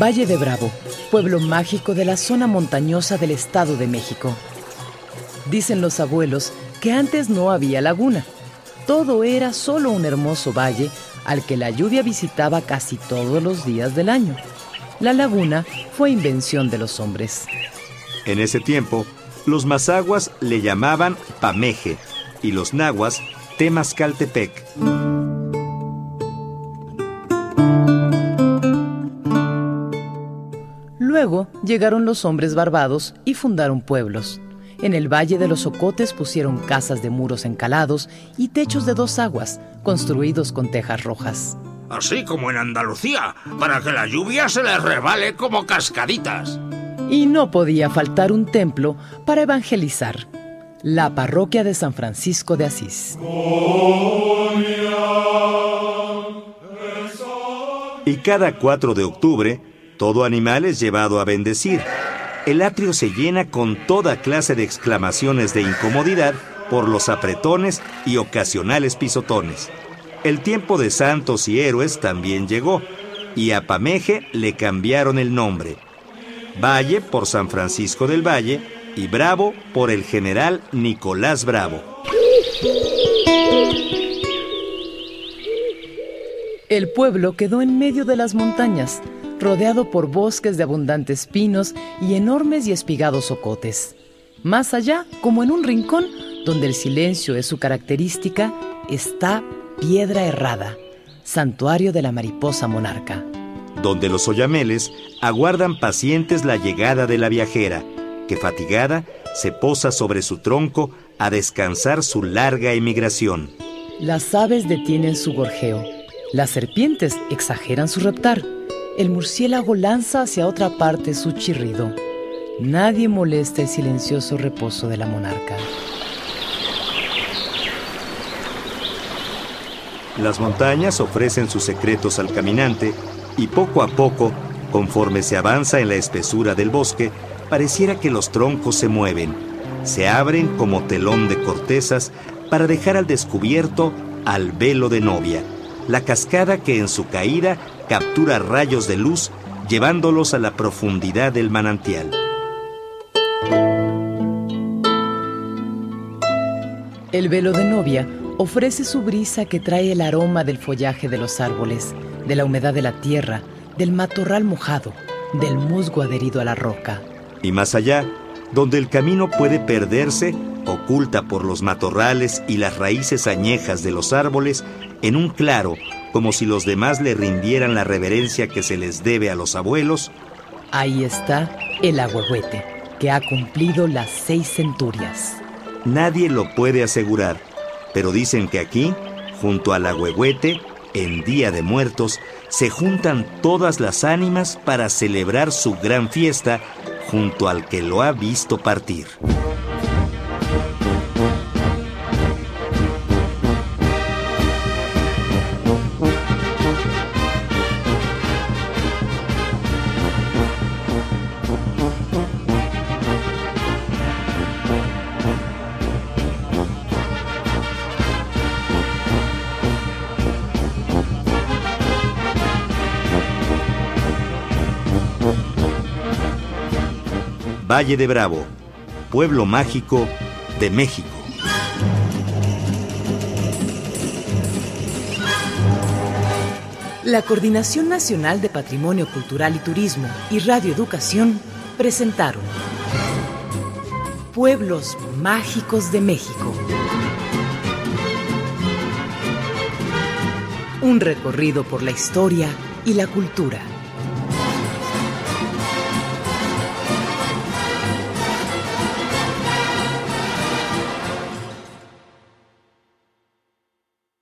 Valle de Bravo, pueblo mágico de la zona montañosa del Estado de México. Dicen los abuelos que antes no había laguna. Todo era solo un hermoso valle al que la lluvia visitaba casi todos los días del año. La laguna fue invención de los hombres. En ese tiempo, los mazaguas le llamaban Pameje y los nahuas Temascaltepec. Luego llegaron los hombres barbados y fundaron pueblos. En el Valle de los Ocotes pusieron casas de muros encalados y techos de dos aguas, construidos con tejas rojas. Así como en Andalucía, para que la lluvia se les revale como cascaditas. Y no podía faltar un templo para evangelizar, la parroquia de San Francisco de Asís. Y cada 4 de octubre, todo animal es llevado a bendecir. El atrio se llena con toda clase de exclamaciones de incomodidad por los apretones y ocasionales pisotones. El tiempo de santos y héroes también llegó, y a Pameje le cambiaron el nombre. Valle por San Francisco del Valle y Bravo por el general Nicolás Bravo. El pueblo quedó en medio de las montañas, rodeado por bosques de abundantes pinos y enormes y espigados ocotes. Más allá, como en un rincón donde el silencio es su característica, está Piedra Errada, santuario de la mariposa monarca. Donde los oyameles aguardan pacientes la llegada de la viajera, que fatigada se posa sobre su tronco a descansar su larga emigración. Las aves detienen su gorjeo, las serpientes exageran su reptar el murciélago lanza hacia otra parte su chirrido. Nadie molesta el silencioso reposo de la monarca. Las montañas ofrecen sus secretos al caminante y poco a poco, conforme se avanza en la espesura del bosque, pareciera que los troncos se mueven, se abren como telón de cortezas para dejar al descubierto al velo de novia, la cascada que en su caída captura rayos de luz llevándolos a la profundidad del manantial. El velo de novia ofrece su brisa que trae el aroma del follaje de los árboles, de la humedad de la tierra, del matorral mojado, del musgo adherido a la roca. Y más allá, donde el camino puede perderse, oculta por los matorrales y las raíces añejas de los árboles, en un claro como si los demás le rindieran la reverencia que se les debe a los abuelos. Ahí está el agüehuete, que ha cumplido las seis centurias. Nadie lo puede asegurar, pero dicen que aquí, junto al agüehuete, en Día de Muertos, se juntan todas las ánimas para celebrar su gran fiesta junto al que lo ha visto partir. Valle de Bravo, pueblo mágico de México. La Coordinación Nacional de Patrimonio Cultural y Turismo y Radio Educación presentaron Pueblos Mágicos de México. Un recorrido por la historia y la cultura.